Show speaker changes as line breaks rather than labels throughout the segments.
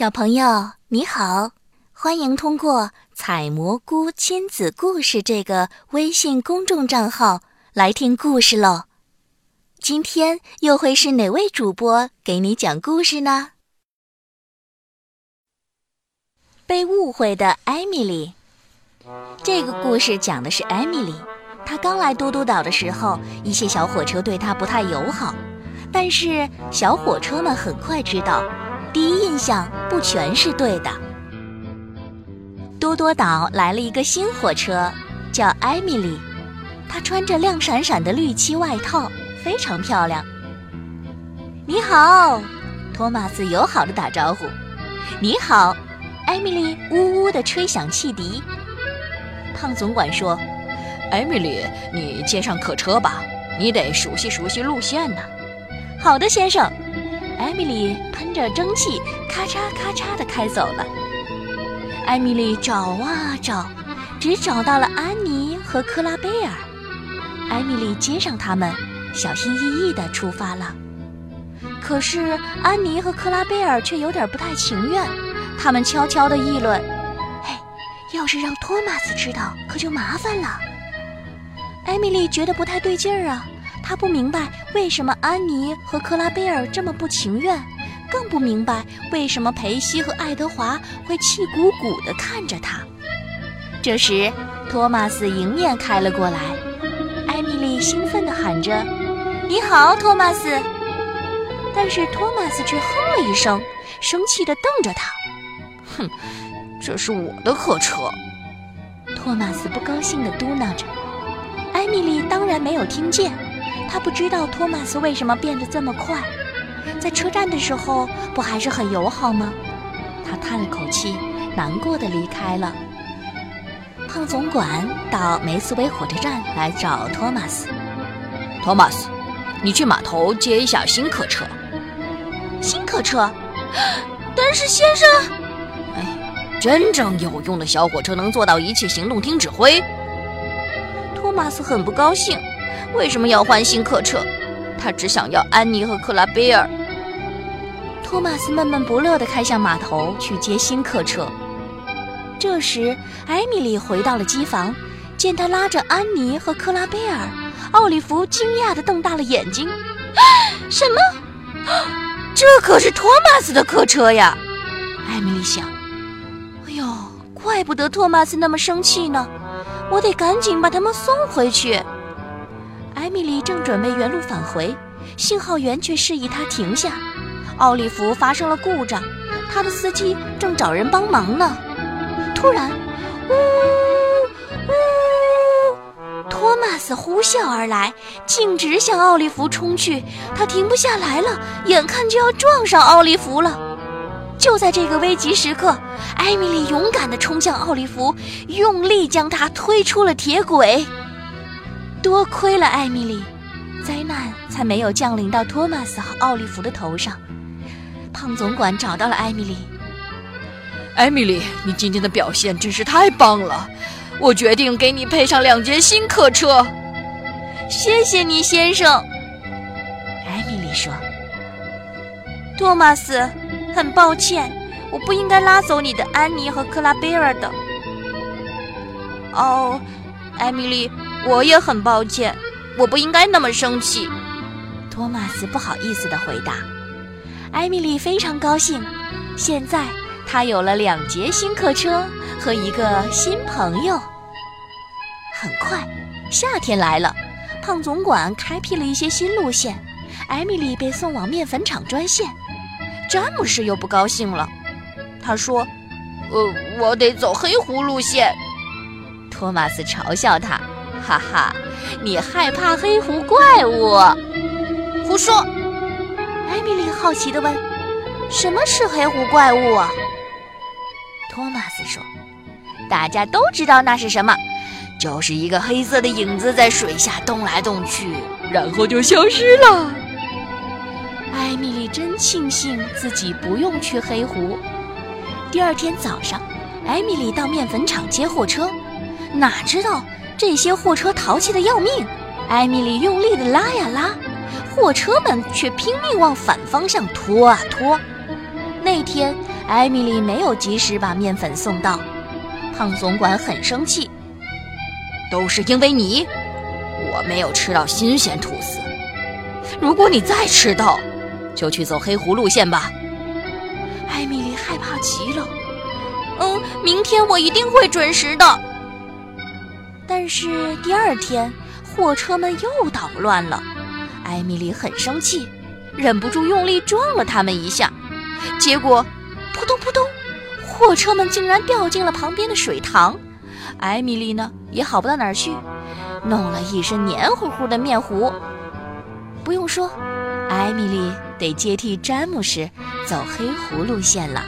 小朋友你好，欢迎通过“采蘑菇亲子故事”这个微信公众账号来听故事喽。今天又会是哪位主播给你讲故事呢？被误会的艾米丽。这个故事讲的是艾米丽，她刚来嘟嘟岛的时候，一些小火车对她不太友好，但是小火车们很快知道。第一印象不全是对的。多多岛来了一个新火车，叫艾米丽。她穿着亮闪闪的绿漆外套，非常漂亮。你好，托马斯友好的打招呼。你好，艾米丽呜呜的吹响汽笛。胖总管说：“
艾米丽，你接上客车吧，你得熟悉熟悉路线呢。”
好的，先生。艾米丽喷着蒸汽，咔嚓咔嚓地开走了。艾米丽找啊找，只找到了安妮和克拉贝尔。艾米丽接上他们，小心翼翼地出发了。可是安妮和克拉贝尔却有点不太情愿，他们悄悄地议论：“嘿，要是让托马斯知道，可就麻烦了。”艾米丽觉得不太对劲儿啊。他不明白为什么安妮和克拉贝尔这么不情愿，更不明白为什么裴西和爱德华会气鼓鼓地看着他。这时，托马斯迎面开了过来，艾米丽兴奋地喊着：“你好，托马斯！”但是托马斯却哼了一声，生气地瞪着他：“
哼，这是我的客车。”
托马斯不高兴地嘟囔着。艾米丽当然没有听见。他不知道托马斯为什么变得这么快，在车站的时候不还是很友好吗？他叹了口气，难过的离开了。胖总管到梅斯维火车站来找托马斯。
托马斯，你去码头接一下新客车。
新客车？但是先生，
哎，真正有用的小火车能做到一切行动听指挥。
托马斯很不高兴。为什么要换新客车？他只想要安妮和克拉贝尔。托马斯闷闷不乐地开向码头去接新客车。这时，艾米丽回到了机房，见他拉着安妮和克拉贝尔，奥利弗惊讶地瞪大了眼睛：“什么？这可是托马斯的客车呀！”艾米丽想：“哎呦，怪不得托马斯那么生气呢，我得赶紧把他们送回去。”艾米丽正准备原路返回，信号员却示意她停下。奥利弗发生了故障，他的司机正找人帮忙呢。突然，呜呜，托马斯呼啸而来，径直向奥利弗冲去。他停不下来了，眼看就要撞上奥利弗了。就在这个危急时刻，艾米丽勇敢地冲向奥利弗，用力将他推出了铁轨。多亏了艾米丽，灾难才没有降临到托马斯和奥利弗的头上。胖总管找到了艾米丽。
艾米丽，你今天的表现真是太棒了，我决定给你配上两节新客车。
谢谢你，先生。艾米丽说：“托马斯，很抱歉，我不应该拉走你的安妮和克拉贝尔的。”哦，艾米丽。我也很抱歉，我不应该那么生气。托马斯不好意思地回答。艾米丽非常高兴，现在她有了两节新客车和一个新朋友。很快，夏天来了，胖总管开辟了一些新路线，艾米丽被送往面粉厂专线。詹姆士又不高兴了，他说：“
呃，我得走黑湖路线。”
托马斯嘲笑他。哈哈，你害怕黑狐怪物？
胡说！
艾米丽好奇地问：“什么是黑狐怪物？”啊？”托马斯说：“大家都知道那是什么，就是一个黑色的影子在水下动来动去，然后就消失了。”艾米丽真庆幸自己不用去黑湖。第二天早上，艾米丽到面粉厂接货车，哪知道。这些货车淘气的要命，艾米丽用力的拉呀拉，货车们却拼命往反方向拖啊拖。那天，艾米丽没有及时把面粉送到，胖总管很生气。
都是因为你，我没有吃到新鲜吐司。如果你再迟到，就去走黑湖路线吧。
艾米丽害怕极了。嗯，明天我一定会准时的。但是第二天，货车们又捣乱了。艾米丽很生气，忍不住用力撞了他们一下，结果扑通扑通，货车们竟然掉进了旁边的水塘。艾米丽呢，也好不到哪儿去，弄了一身黏糊糊的面糊。不用说，艾米丽得接替詹姆士走黑湖路线了。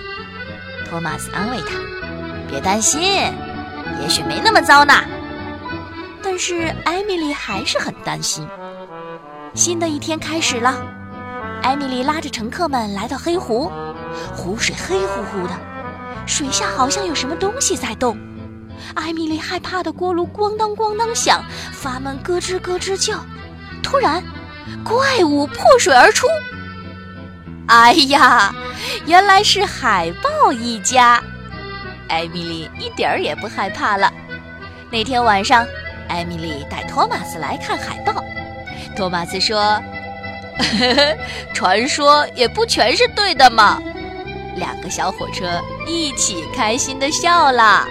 托马斯安慰他：“别担心，也许没那么糟呢。”但是艾米丽还是很担心。新的一天开始了，艾米丽拉着乘客们来到黑湖，湖水黑乎乎的，水下好像有什么东西在动。艾米丽害怕的锅炉咣当咣当响，阀门咯吱咯吱叫。突然，怪物破水而出！哎呀，原来是海豹一家！艾米丽一点儿也不害怕了。那天晚上，艾米丽带托马斯来看海报。托马斯说：“呵呵传说也不全是对的嘛。”两个小火车一起开心地笑了。